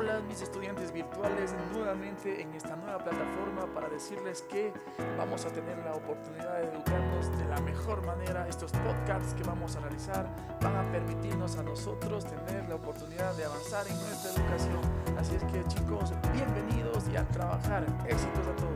Hola mis estudiantes virtuales, nuevamente en esta nueva plataforma para decirles que vamos a tener la oportunidad de educarnos de la mejor manera. Estos podcasts que vamos a realizar van a permitirnos a nosotros tener la oportunidad de avanzar en nuestra educación. Así es que chicos, bienvenidos y a trabajar. Éxitos a todos.